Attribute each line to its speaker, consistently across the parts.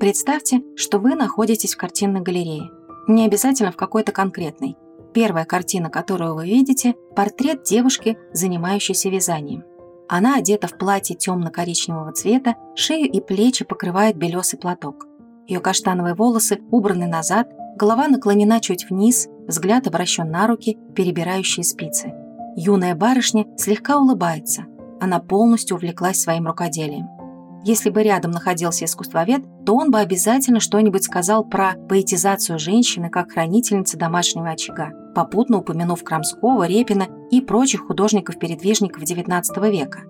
Speaker 1: Представьте, что вы находитесь в картинной галерее. Не обязательно в какой-то конкретной. Первая картина, которую вы видите – портрет девушки, занимающейся вязанием. Она одета в платье темно-коричневого цвета, шею и плечи покрывает белесый платок. Ее каштановые волосы убраны назад, голова наклонена чуть вниз, взгляд обращен на руки, перебирающие спицы. Юная барышня слегка улыбается. Она полностью увлеклась своим рукоделием. Если бы рядом находился искусствовед, то он бы обязательно что-нибудь сказал про поэтизацию женщины как хранительницы домашнего очага, попутно упомянув Крамского, Репина и прочих художников-передвижников XIX века.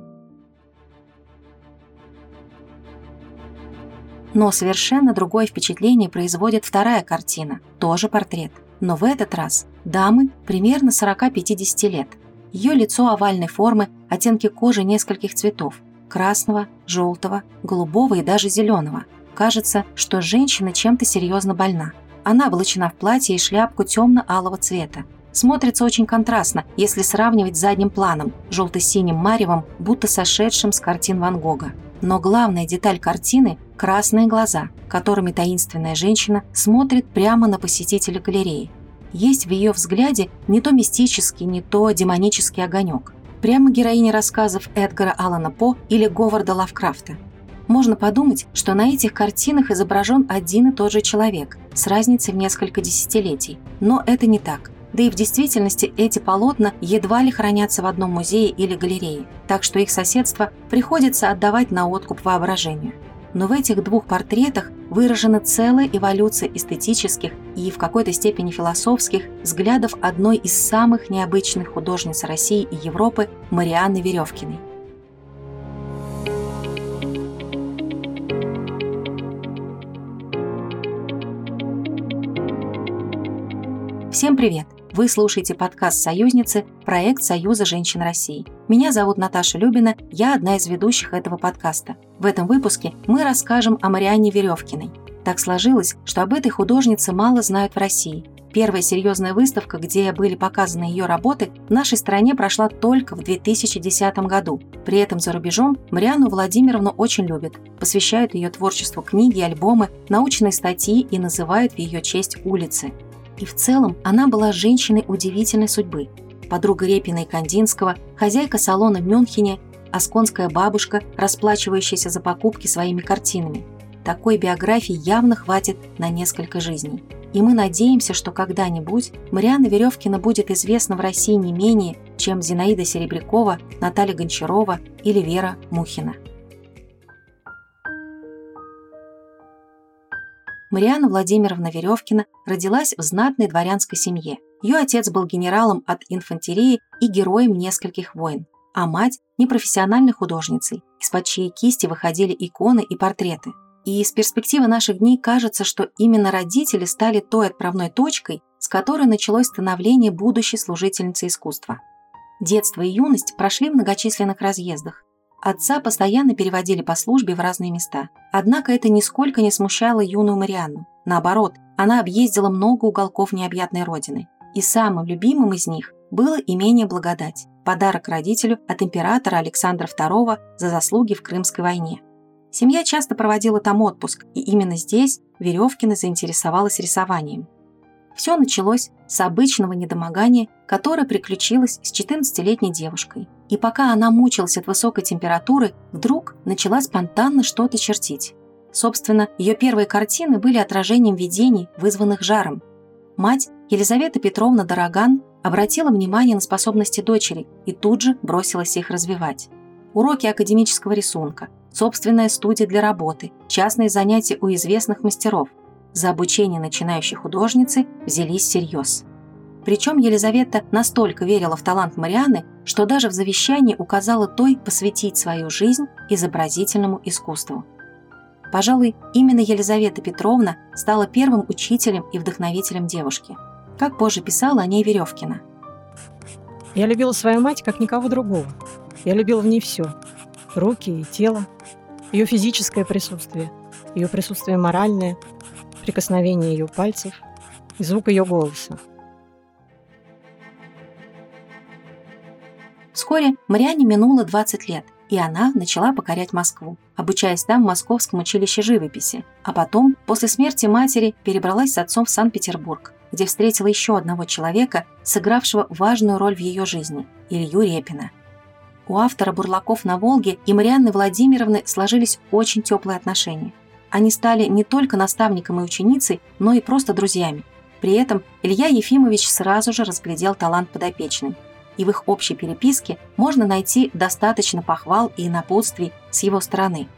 Speaker 1: Но совершенно другое впечатление производит вторая картина, тоже портрет. Но в этот раз дамы примерно 40-50 лет. Ее лицо овальной формы, оттенки кожи нескольких цветов, красного, желтого, голубого и даже зеленого. Кажется, что женщина чем-то серьезно больна. Она облачена в платье и шляпку темно-алого цвета. Смотрится очень контрастно, если сравнивать с задним планом, желто-синим маревом, будто сошедшим с картин Ван Гога. Но главная деталь картины – красные глаза, которыми таинственная женщина смотрит прямо на посетителя галереи. Есть в ее взгляде не то мистический, не то демонический огонек прямо героиня рассказов Эдгара Аллана По или Говарда Лавкрафта. Можно подумать, что на этих картинах изображен один и тот же человек, с разницей в несколько десятилетий. Но это не так. Да и в действительности эти полотна едва ли хранятся в одном музее или галерее, так что их соседство приходится отдавать на откуп воображению но в этих двух портретах выражена целая эволюция эстетических и в какой-то степени философских взглядов одной из самых необычных художниц России и Европы Марианны Веревкиной. Всем привет! Вы слушаете подкаст «Союзницы», проект Союза женщин России. Меня зовут Наташа Любина, я одна из ведущих этого подкаста. В этом выпуске мы расскажем о Марианне Веревкиной. Так сложилось, что об этой художнице мало знают в России. Первая серьезная выставка, где были показаны ее работы, в нашей стране прошла только в 2010 году. При этом за рубежом Марианну Владимировну очень любят, посвящают ее творчеству книги, альбомы, научные статьи и называют в ее честь улицы. И в целом она была женщиной удивительной судьбы. Подруга Репина и Кандинского, хозяйка салона в Мюнхене, асконская бабушка, расплачивающаяся за покупки своими картинами. Такой биографии явно хватит на несколько жизней. И мы надеемся, что когда-нибудь Марианна Веревкина будет известна в России не менее, чем Зинаида Серебрякова, Наталья Гончарова или Вера Мухина. Марианна Владимировна Веревкина родилась в знатной дворянской семье. Ее отец был генералом от инфантерии и героем нескольких войн, а мать – непрофессиональной художницей, из-под чьей кисти выходили иконы и портреты. И из перспективы наших дней кажется, что именно родители стали той отправной точкой, с которой началось становление будущей служительницы искусства. Детство и юность прошли в многочисленных разъездах. Отца постоянно переводили по службе в разные места. Однако это нисколько не смущало юную Марианну. Наоборот, она объездила много уголков необъятной родины. И самым любимым из них было имение Благодать, подарок родителю от императора Александра II за заслуги в Крымской войне. Семья часто проводила там отпуск, и именно здесь Веревкина заинтересовалась рисованием. Все началось с обычного недомогания, которое приключилось с 14-летней девушкой – и пока она мучилась от высокой температуры, вдруг начала спонтанно что-то чертить. Собственно, ее первые картины были отражением видений, вызванных жаром. Мать, Елизавета Петровна Дороган, обратила внимание на способности дочери и тут же бросилась их развивать. Уроки академического рисунка, собственная студия для работы, частные занятия у известных мастеров. За обучение начинающей художницы взялись всерьез. Причем Елизавета настолько верила в талант Марианы, что даже в завещании указала той посвятить свою жизнь изобразительному искусству. Пожалуй, именно Елизавета Петровна стала первым учителем и вдохновителем девушки. Как позже писала о ней Веревкина.
Speaker 2: «Я любила свою мать, как никого другого. Я любила в ней все. Руки и тело, ее физическое присутствие, ее присутствие моральное, прикосновение ее пальцев и звук ее голоса.
Speaker 1: Вскоре Мариане минуло 20 лет, и она начала покорять Москву, обучаясь там в Московском училище живописи, а потом, после смерти матери, перебралась с отцом в Санкт-Петербург, где встретила еще одного человека, сыгравшего важную роль в ее жизни – Илью Репина. У автора «Бурлаков на Волге» и Марианны Владимировны сложились очень теплые отношения. Они стали не только наставником и ученицей, но и просто друзьями. При этом Илья Ефимович сразу же разглядел талант подопечной – и в их общей переписке можно найти достаточно похвал и напутствий с его стороны.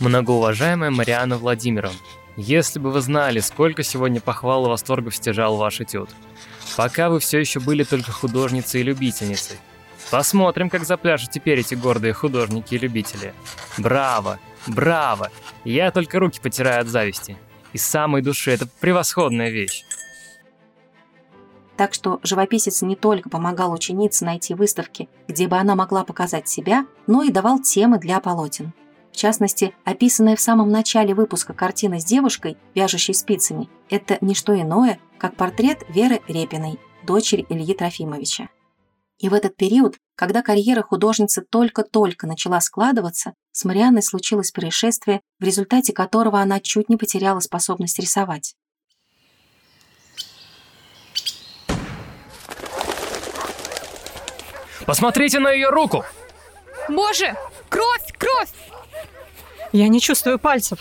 Speaker 3: Многоуважаемая Мариана Владимировна, если бы вы знали, сколько сегодня похвал и восторгов стяжал ваш этюд. Пока вы все еще были только художницей и любительницей. Посмотрим, как запляшут теперь эти гордые художники и любители. Браво! Браво! Я только руки потираю от зависти. Из самой души это превосходная вещь.
Speaker 1: Так что живописец не только помогал ученице найти выставки, где бы она могла показать себя, но и давал темы для полотен. В частности, описанная в самом начале выпуска картина с девушкой, вяжущей спицами, это не что иное, как портрет Веры Репиной, дочери Ильи Трофимовича. И в этот период, когда карьера художницы только-только начала складываться, с Марианной случилось происшествие, в результате которого она чуть не потеряла способность рисовать.
Speaker 3: Посмотрите на ее руку!
Speaker 4: Боже! Кровь! Кровь!
Speaker 2: Я не чувствую пальцев.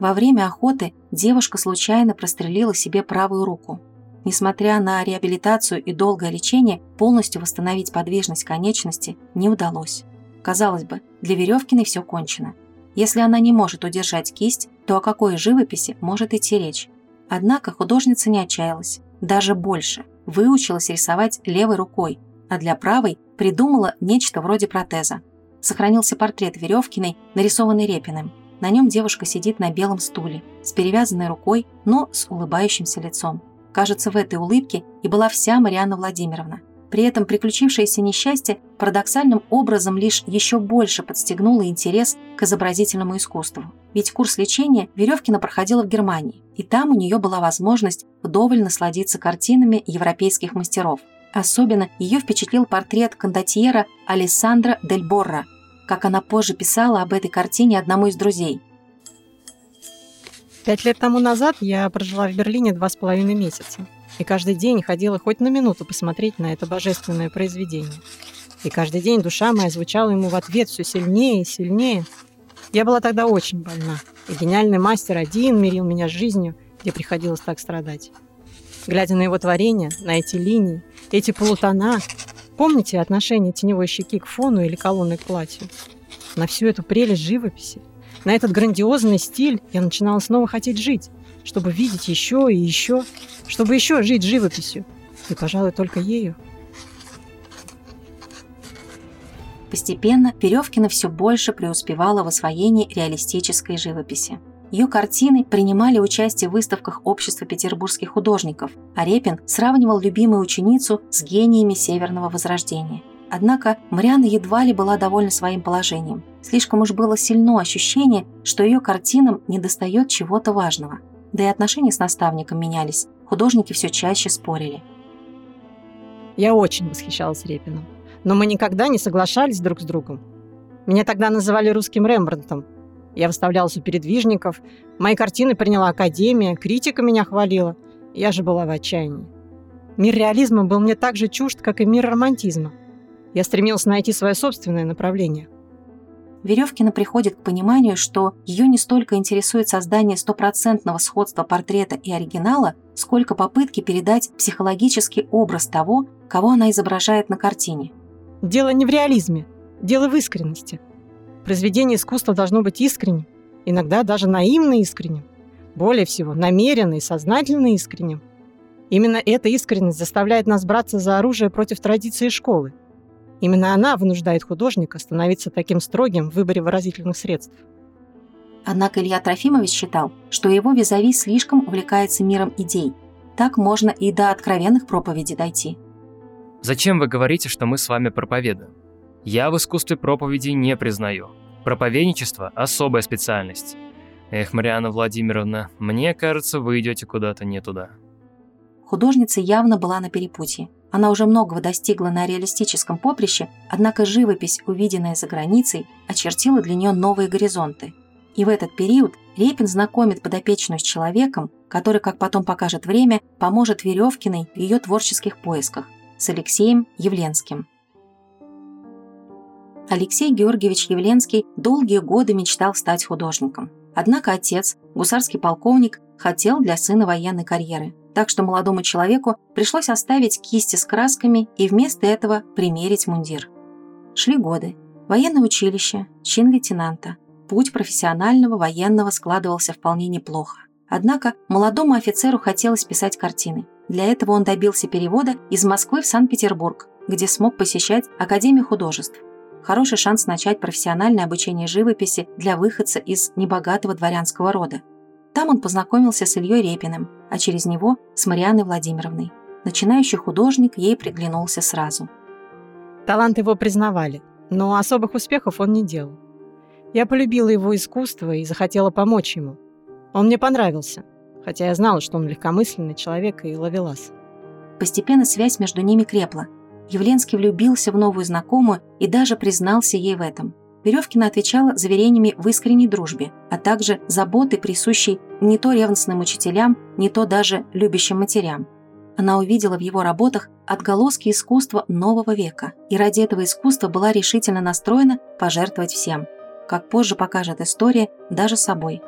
Speaker 1: Во время охоты девушка случайно прострелила себе правую руку. Несмотря на реабилитацию и долгое лечение, полностью восстановить подвижность конечности не удалось. Казалось бы, для Веревкиной все кончено. Если она не может удержать кисть, то о какой живописи может идти речь? Однако художница не отчаялась, даже больше выучилась рисовать левой рукой, а для правой придумала нечто вроде протеза. Сохранился портрет Веревкиной, нарисованный Репиным. На нем девушка сидит на белом стуле, с перевязанной рукой, но с улыбающимся лицом. Кажется, в этой улыбке и была вся Марианна Владимировна. При этом приключившееся несчастье парадоксальным образом лишь еще больше подстегнуло интерес к изобразительному искусству. Ведь курс лечения Веревкина проходила в Германии, и там у нее была возможность вдоволь насладиться картинами европейских мастеров. Особенно ее впечатлил портрет кондотьера Алессандра Дель Борра, как она позже писала об этой картине одному из друзей.
Speaker 2: Пять лет тому назад я прожила в Берлине два с половиной месяца и каждый день ходила хоть на минуту посмотреть на это божественное произведение. И каждый день душа моя звучала ему в ответ все сильнее и сильнее. Я была тогда очень больна, и гениальный мастер один мирил меня с жизнью, где приходилось так страдать. Глядя на его творение, на эти линии, эти полутона, помните отношение теневой щеки к фону или колонны к платью? На всю эту прелесть живописи, на этот грандиозный стиль я начинала снова хотеть жить, чтобы видеть еще и еще, чтобы еще жить живописью. И, пожалуй, только ею.
Speaker 1: Постепенно Веревкина все больше преуспевала в освоении реалистической живописи. Ее картины принимали участие в выставках Общества петербургских художников, а Репин сравнивал любимую ученицу с гениями Северного Возрождения. Однако Марианна едва ли была довольна своим положением. Слишком уж было сильно ощущение, что ее картинам недостает чего-то важного – да и отношения с наставником менялись, художники все чаще спорили.
Speaker 2: Я очень восхищалась Репиным, но мы никогда не соглашались друг с другом. Меня тогда называли русским Рембрандтом. Я выставлялась у передвижников, мои картины приняла Академия, критика меня хвалила. Я же была в отчаянии. Мир реализма был мне так же чужд, как и мир романтизма. Я стремился найти свое собственное направление.
Speaker 1: Веревкина приходит к пониманию, что ее не столько интересует создание стопроцентного сходства портрета и оригинала, сколько попытки передать психологический образ того, кого она изображает на картине.
Speaker 2: Дело не в реализме, дело в искренности. Произведение искусства должно быть искренним, иногда даже наивно искренним, более всего намеренно и сознательно искренним. Именно эта искренность заставляет нас браться за оружие против традиции школы – Именно она вынуждает художника становиться таким строгим в выборе выразительных средств.
Speaker 1: Однако Илья Трофимович считал, что его визави слишком увлекается миром идей. Так можно и до откровенных проповедей дойти.
Speaker 3: Зачем вы говорите, что мы с вами проповедуем? Я в искусстве проповеди не признаю. Проповедничество – особая специальность. Эх, Мариана Владимировна, мне кажется, вы идете куда-то не туда.
Speaker 1: Художница явно была на перепутье. Она уже многого достигла на реалистическом поприще, однако живопись, увиденная за границей, очертила для нее новые горизонты. И в этот период Репин знакомит подопечную с человеком, который, как потом покажет время, поможет Веревкиной в ее творческих поисках, с Алексеем Явленским. Алексей Георгиевич Явленский долгие годы мечтал стать художником. Однако отец, гусарский полковник, хотел для сына военной карьеры – так что молодому человеку пришлось оставить кисти с красками и вместо этого примерить мундир. Шли годы. Военное училище, чин лейтенанта. Путь профессионального военного складывался вполне неплохо. Однако молодому офицеру хотелось писать картины. Для этого он добился перевода из Москвы в Санкт-Петербург, где смог посещать Академию художеств. Хороший шанс начать профессиональное обучение живописи для выходца из небогатого дворянского рода. Там он познакомился с Ильей Репиным, а через него с Марианной Владимировной. Начинающий художник ей приглянулся сразу.
Speaker 2: Талант его признавали, но особых успехов он не делал. Я полюбила его искусство и захотела помочь ему. Он мне понравился, хотя я знала, что он легкомысленный человек и ловелас.
Speaker 1: Постепенно связь между ними крепла. Явленский влюбился в новую знакомую и даже признался ей в этом – Веревкина отвечала заверениями в искренней дружбе, а также заботой, присущей не то ревностным учителям, не то даже любящим матерям. Она увидела в его работах отголоски искусства нового века, и ради этого искусства была решительно настроена пожертвовать всем. Как позже покажет история, даже собой.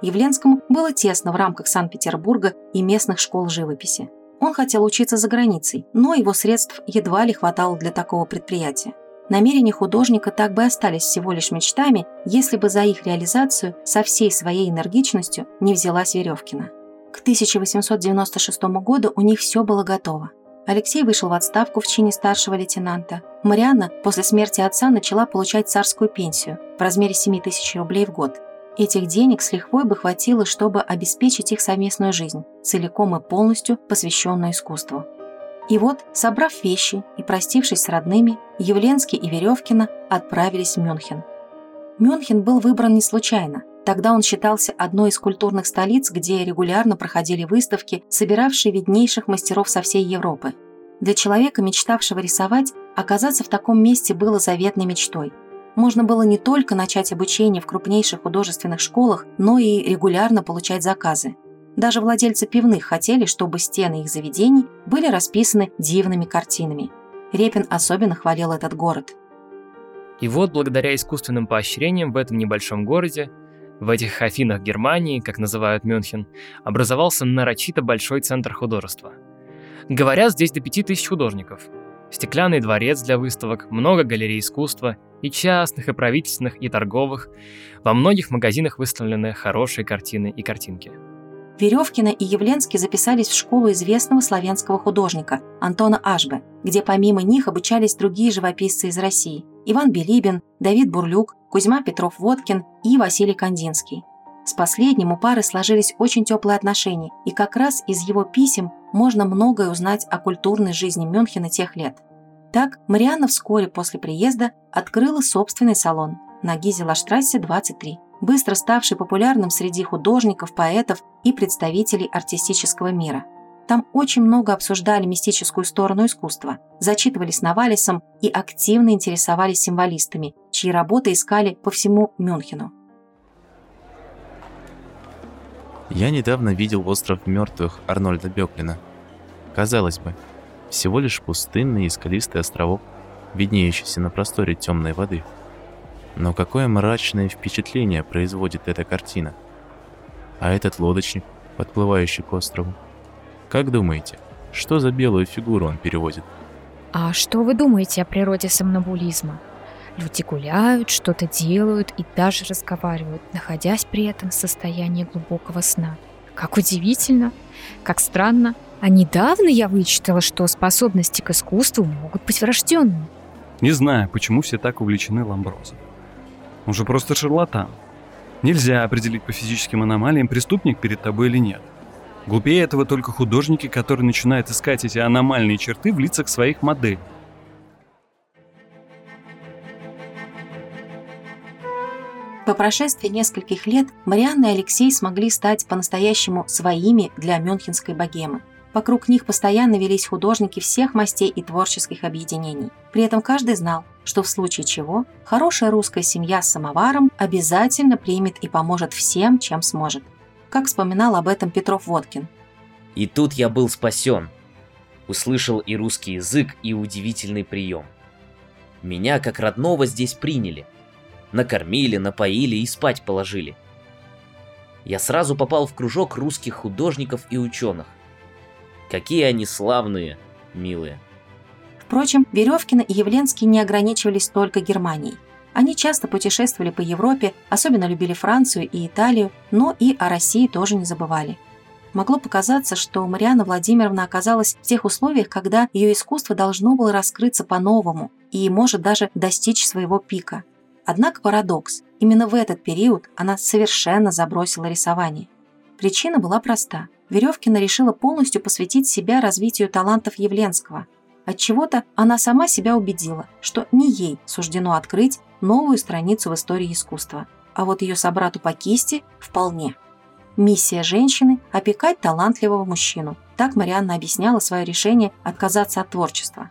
Speaker 1: Явленскому было тесно в рамках Санкт-Петербурга и местных школ живописи. Он хотел учиться за границей, но его средств едва ли хватало для такого предприятия. Намерения художника так бы остались всего лишь мечтами, если бы за их реализацию со всей своей энергичностью не взялась Веревкина. К 1896 году у них все было готово. Алексей вышел в отставку в чине старшего лейтенанта. Марианна после смерти отца начала получать царскую пенсию в размере 7 тысяч рублей в год. Этих денег с лихвой бы хватило, чтобы обеспечить их совместную жизнь, целиком и полностью посвященную искусству. И вот, собрав вещи и простившись с родными, Явленский и Веревкина отправились в Мюнхен. Мюнхен был выбран не случайно. Тогда он считался одной из культурных столиц, где регулярно проходили выставки, собиравшие виднейших мастеров со всей Европы. Для человека, мечтавшего рисовать, оказаться в таком месте было заветной мечтой. Можно было не только начать обучение в крупнейших художественных школах, но и регулярно получать заказы. Даже владельцы пивных хотели, чтобы стены их заведений были расписаны дивными картинами. Репин особенно хвалил этот город.
Speaker 3: И вот, благодаря искусственным поощрениям в этом небольшом городе, в этих Афинах Германии, как называют Мюнхен, образовался нарочито большой центр художества. Говорят, здесь до пяти тысяч художников. Стеклянный дворец для выставок, много галерей искусства, и частных, и правительственных, и торговых. Во многих магазинах выставлены хорошие картины и картинки.
Speaker 1: Веревкина и Явленский записались в школу известного славянского художника Антона Ашбе, где помимо них обучались другие живописцы из России – Иван Белибин, Давид Бурлюк, Кузьма Петров-Водкин и Василий Кандинский. С последним у пары сложились очень теплые отношения, и как раз из его писем можно многое узнать о культурной жизни Мюнхена тех лет. Так, Марианна вскоре после приезда открыла собственный салон на Гизелаштрассе 23 быстро ставший популярным среди художников, поэтов и представителей артистического мира. Там очень много обсуждали мистическую сторону искусства, зачитывались Навалисом и активно интересовались символистами, чьи работы искали по всему Мюнхену.
Speaker 5: Я недавно видел остров мертвых Арнольда Беклина. Казалось бы, всего лишь пустынный и скалистый островок, виднеющийся на просторе темной воды – но какое мрачное впечатление производит эта картина. А этот лодочник, подплывающий к острову. Как думаете, что за белую фигуру он переводит?
Speaker 4: А что вы думаете о природе сомнамбулизма? Люди гуляют, что-то делают и даже разговаривают, находясь при этом в состоянии глубокого сна. Как удивительно, как странно. А недавно я вычитала, что способности к искусству могут быть врожденными.
Speaker 6: Не знаю, почему все так увлечены Ламброзом. Он же просто шарлатан. Нельзя определить по физическим аномалиям, преступник перед тобой или нет. Глупее этого только художники, которые начинают искать эти аномальные черты в лицах своих моделей.
Speaker 1: По прошествии нескольких лет Марианна и Алексей смогли стать по-настоящему своими для мюнхенской богемы. Вокруг них постоянно велись художники всех мастей и творческих объединений. При этом каждый знал, что в случае чего хорошая русская семья с самоваром обязательно примет и поможет всем, чем сможет. Как вспоминал об этом Петров Водкин.
Speaker 7: И тут я был спасен. Услышал и русский язык, и удивительный прием. Меня как родного здесь приняли. Накормили, напоили и спать положили. Я сразу попал в кружок русских художников и ученых. Какие они славные, милые.
Speaker 1: Впрочем, Веревкина и Явленский не ограничивались только Германией. Они часто путешествовали по Европе, особенно любили Францию и Италию, но и о России тоже не забывали. Могло показаться, что Мариана Владимировна оказалась в тех условиях, когда ее искусство должно было раскрыться по-новому и может даже достичь своего пика. Однако парадокс. Именно в этот период она совершенно забросила рисование. Причина была проста. Веревкина решила полностью посвятить себя развитию талантов Явленского. Отчего-то она сама себя убедила, что не ей суждено открыть новую страницу в истории искусства. А вот ее собрату по кисти вполне. Миссия женщины – опекать талантливого мужчину. Так Марианна объясняла свое решение отказаться от творчества.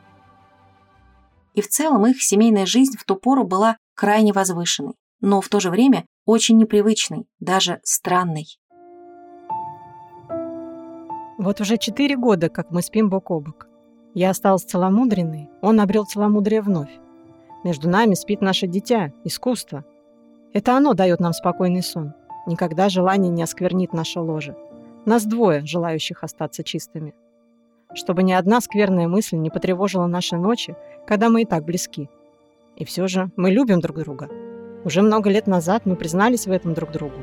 Speaker 1: И в целом их семейная жизнь в ту пору была крайне возвышенной, но в то же время очень непривычной, даже странной.
Speaker 2: Вот уже четыре года, как мы спим бок о бок. Я осталась целомудренной, он обрел целомудрие вновь. Между нами спит наше дитя, искусство. Это оно дает нам спокойный сон. Никогда желание не осквернит наше ложе. Нас двое, желающих остаться чистыми. Чтобы ни одна скверная мысль не потревожила наши ночи, когда мы и так близки. И все же мы любим друг друга. Уже много лет назад мы признались в этом друг другу.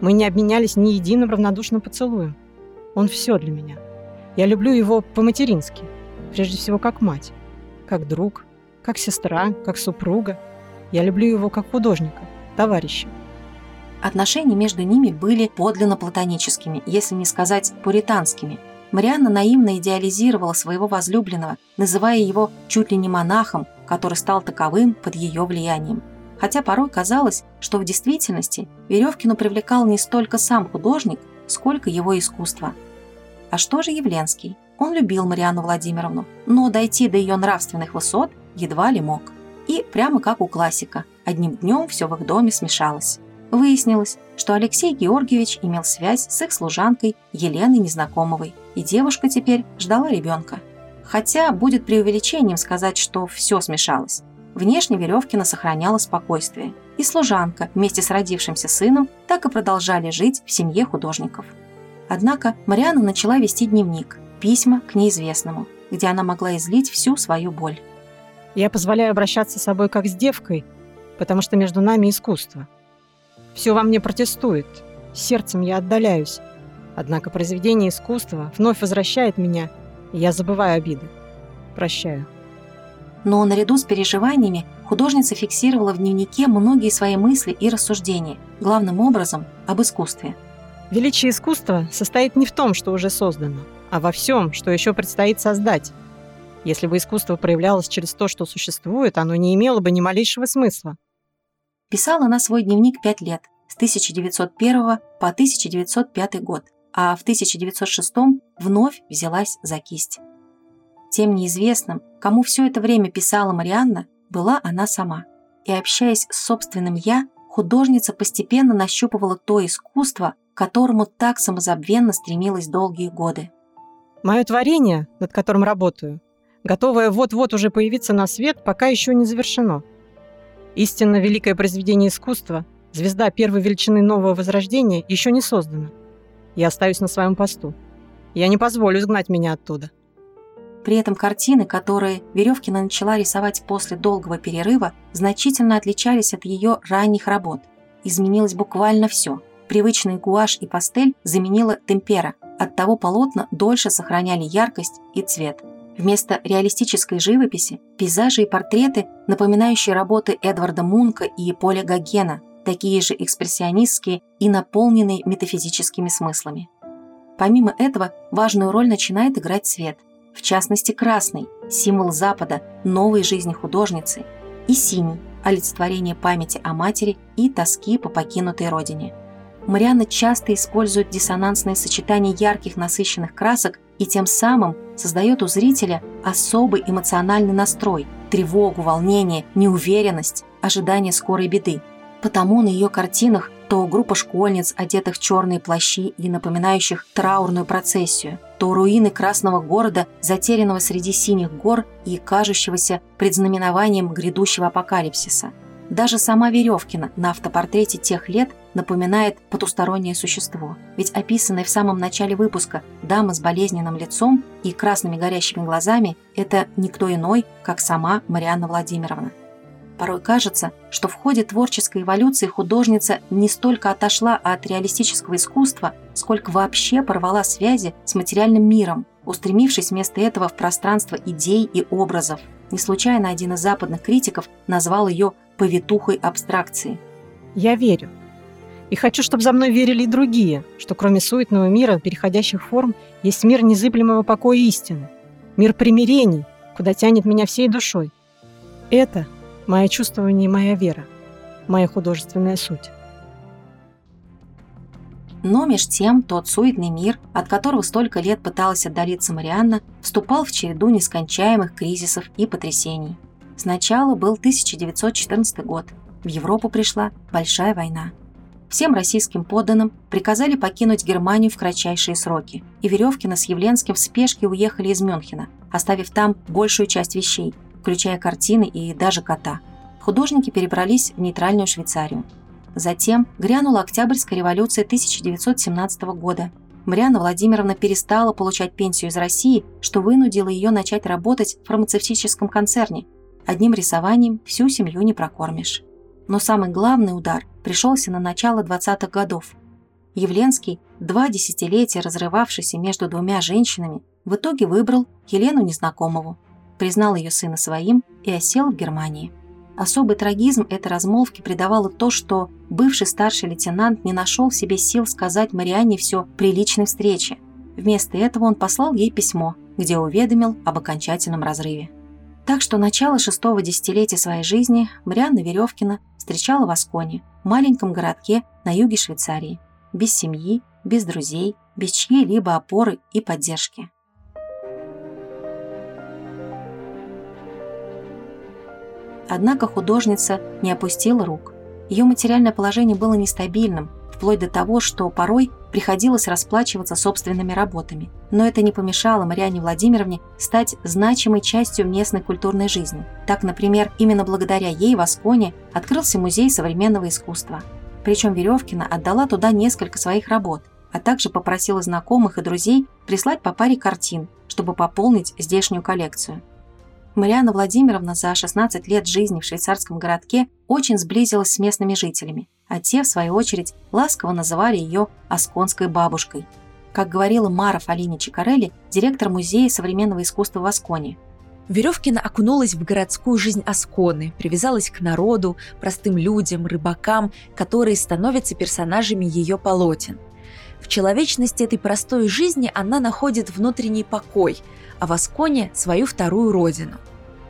Speaker 2: Мы не обменялись ни единым равнодушным поцелуем. Он все для меня. Я люблю его по-матерински, прежде всего как мать, как друг, как сестра, как супруга. Я люблю его как художника, товарища.
Speaker 1: Отношения между ними были подлинно платоническими, если не сказать пуританскими. Марианна наивно идеализировала своего возлюбленного, называя его чуть ли не монахом, который стал таковым под ее влиянием. Хотя порой казалось, что в действительности Веревкину привлекал не столько сам художник, сколько его искусство – а что же Явленский? Он любил Марианну Владимировну, но дойти до ее нравственных высот едва ли мог. И прямо как у классика, одним днем все в их доме смешалось. Выяснилось, что Алексей Георгиевич имел связь с их служанкой Еленой Незнакомовой, и девушка теперь ждала ребенка. Хотя будет преувеличением сказать, что все смешалось. Внешне Веревкина сохраняла спокойствие, и служанка вместе с родившимся сыном так и продолжали жить в семье художников. Однако Мариана начала вести дневник, письма к неизвестному, где она могла излить всю свою боль.
Speaker 2: Я позволяю обращаться с собой как с девкой, потому что между нами искусство. Все во мне протестует, сердцем я отдаляюсь. Однако произведение искусства вновь возвращает меня, и я забываю обиды. Прощаю.
Speaker 1: Но наряду с переживаниями художница фиксировала в дневнике многие свои мысли и рассуждения, главным образом об искусстве –
Speaker 2: Величие искусства состоит не в том, что уже создано, а во всем, что еще предстоит создать. Если бы искусство проявлялось через то, что существует, оно не имело бы ни малейшего смысла.
Speaker 1: Писала она свой дневник пять лет, с 1901 по 1905 год, а в 1906 вновь взялась за кисть. Тем неизвестным, кому все это время писала Марианна, была она сама. И общаясь с собственным «я», художница постепенно нащупывала то искусство, к которому так самозабвенно стремилась долгие годы.
Speaker 2: Мое творение, над которым работаю, готовое вот-вот уже появиться на свет, пока еще не завершено. Истинно великое произведение искусства, звезда первой величины нового возрождения, еще не создана. Я остаюсь на своем посту. Я не позволю сгнать меня оттуда.
Speaker 1: При этом картины, которые Веревкина начала рисовать после долгого перерыва, значительно отличались от ее ранних работ. Изменилось буквально все – Привычный гуашь и пастель заменила темпера, оттого полотна дольше сохраняли яркость и цвет. Вместо реалистической живописи – пейзажи и портреты, напоминающие работы Эдварда Мунка и Поля Гогена, такие же экспрессионистские и наполненные метафизическими смыслами. Помимо этого, важную роль начинает играть цвет, в частности красный, символ Запада, новой жизни художницы, и синий, олицетворение памяти о матери и тоски по покинутой родине – Марианна часто использует диссонансные сочетания ярких насыщенных красок и тем самым создает у зрителя особый эмоциональный настрой, тревогу, волнение, неуверенность, ожидание скорой беды. Потому на ее картинах то группа школьниц, одетых в черные плащи и напоминающих траурную процессию, то руины красного города, затерянного среди синих гор и кажущегося предзнаменованием грядущего апокалипсиса. Даже сама Веревкина на автопортрете тех лет напоминает потустороннее существо, ведь описанная в самом начале выпуска дама с болезненным лицом и красными горящими глазами – это никто иной, как сама Марианна Владимировна. Порой кажется, что в ходе творческой эволюции художница не столько отошла от реалистического искусства, сколько вообще порвала связи с материальным миром, устремившись вместо этого в пространство идей и образов. Не случайно один из западных критиков назвал ее «повитухой абстракции».
Speaker 2: Я верю. И хочу, чтобы за мной верили и другие, что кроме суетного мира, переходящих форм, есть мир незыблемого покоя истины, мир примирений, куда тянет меня всей душой. Это Мое чувствование и моя вера. Моя художественная суть.
Speaker 1: Но меж тем тот суетный мир, от которого столько лет пыталась отдалиться Марианна, вступал в череду нескончаемых кризисов и потрясений. Сначала был 1914 год. В Европу пришла Большая война. Всем российским подданным приказали покинуть Германию в кратчайшие сроки, и Веревкина с Явленским в спешке уехали из Мюнхена, оставив там большую часть вещей – включая картины и даже кота. Художники перебрались в нейтральную Швейцарию. Затем грянула Октябрьская революция 1917 года. Марианна Владимировна перестала получать пенсию из России, что вынудило ее начать работать в фармацевтическом концерне. Одним рисованием всю семью не прокормишь. Но самый главный удар пришелся на начало 20-х годов. Явленский, два десятилетия разрывавшийся между двумя женщинами, в итоге выбрал Елену Незнакомову, признал ее сына своим и осел в Германии. Особый трагизм этой размолвки придавало то, что бывший старший лейтенант не нашел в себе сил сказать Марианне все при личной встрече. Вместо этого он послал ей письмо, где уведомил об окончательном разрыве. Так что начало шестого десятилетия своей жизни Марианна Веревкина встречала в Асконе, маленьком городке на юге Швейцарии, без семьи, без друзей, без чьей-либо опоры и поддержки. Однако художница не опустила рук. Ее материальное положение было нестабильным, вплоть до того, что порой приходилось расплачиваться собственными работами. Но это не помешало Мариане Владимировне стать значимой частью местной культурной жизни. Так, например, именно благодаря ей в Асконе открылся музей современного искусства. Причем Веревкина отдала туда несколько своих работ, а также попросила знакомых и друзей прислать по паре картин, чтобы пополнить здешнюю коллекцию. Мариана Владимировна за 16 лет жизни в швейцарском городке очень сблизилась с местными жителями, а те, в свою очередь, ласково называли ее «Асконской бабушкой». Как говорила Мара Фалини Чикарелли, директор Музея современного искусства в Асконе.
Speaker 8: Веревкина окунулась в городскую жизнь Асконы, привязалась к народу, простым людям, рыбакам, которые становятся персонажами ее полотен. В человечности этой простой жизни она находит внутренний покой, а в Асконе – свою вторую родину.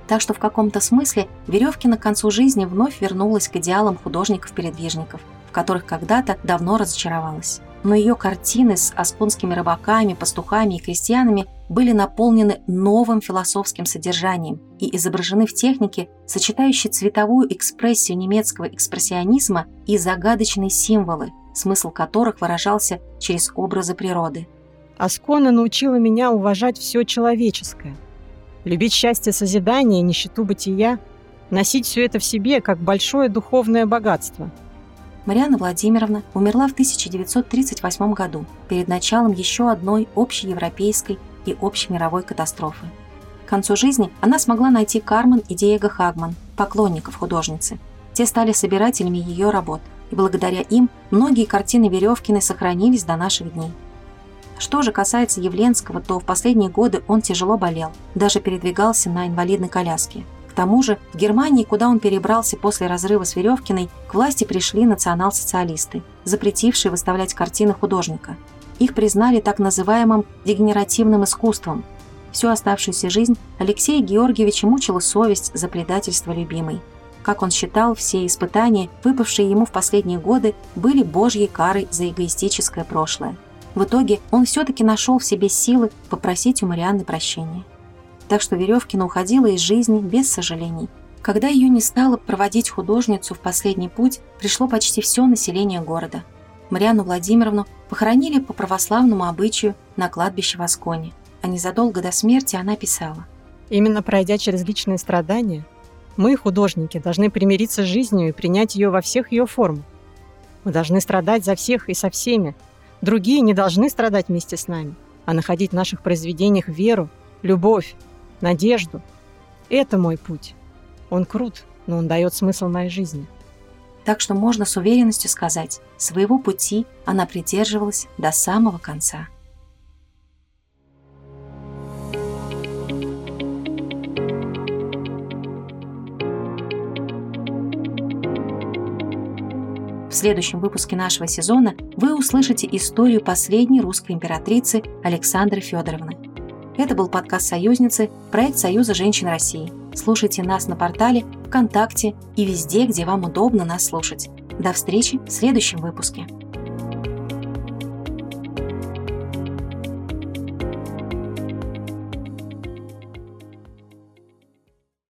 Speaker 1: Так что в каком-то смысле Веревкина к концу жизни вновь вернулась к идеалам художников-передвижников, в которых когда-то давно разочаровалась. Но ее картины с асконскими рыбаками, пастухами и крестьянами были наполнены новым философским содержанием и изображены в технике, сочетающей цветовую экспрессию немецкого экспрессионизма и загадочные символы, смысл которых выражался через образы природы.
Speaker 2: Аскона научила меня уважать все человеческое – любить счастье созидания, нищету бытия, носить все это в себе как большое духовное богатство.
Speaker 1: Марианна Владимировна умерла в 1938 году, перед началом еще одной общеевропейской и общемировой катастрофы. К концу жизни она смогла найти Кармен и Диего Хагман, поклонников художницы. Те стали собирателями ее работ, и благодаря им многие картины Веревкиной сохранились до наших дней. Что же касается Явленского, то в последние годы он тяжело болел, даже передвигался на инвалидной коляске. К тому же в Германии, куда он перебрался после разрыва с Веревкиной, к власти пришли национал-социалисты, запретившие выставлять картины художника. Их признали так называемым дегенеративным искусством. Всю оставшуюся жизнь Алексея Георгиевича мучила совесть за предательство любимой. Как он считал, все испытания, выпавшие ему в последние годы, были божьей карой за эгоистическое прошлое. В итоге он все-таки нашел в себе силы попросить у Марианны прощения. Так что Веревкина уходила из жизни без сожалений. Когда ее не стало проводить художницу в последний путь, пришло почти все население города. Марианну Владимировну похоронили по православному обычаю на кладбище в Асконе, а незадолго до смерти она писала.
Speaker 2: Именно пройдя через личные страдания, мы, художники, должны примириться с жизнью и принять ее во всех ее формах. Мы должны страдать за всех и со всеми. Другие не должны страдать вместе с нами, а находить в наших произведениях веру, любовь, надежду. Это мой путь. Он крут, но он дает смысл моей жизни.
Speaker 1: Так что можно с уверенностью сказать, своего пути она придерживалась до самого конца. Следующем выпуске нашего сезона вы услышите историю последней русской императрицы Александры Федоровны. Это был подкаст «Союзницы», проект Союза женщин России. Слушайте нас на портале, ВКонтакте и везде, где вам удобно нас слушать. До встречи в следующем выпуске.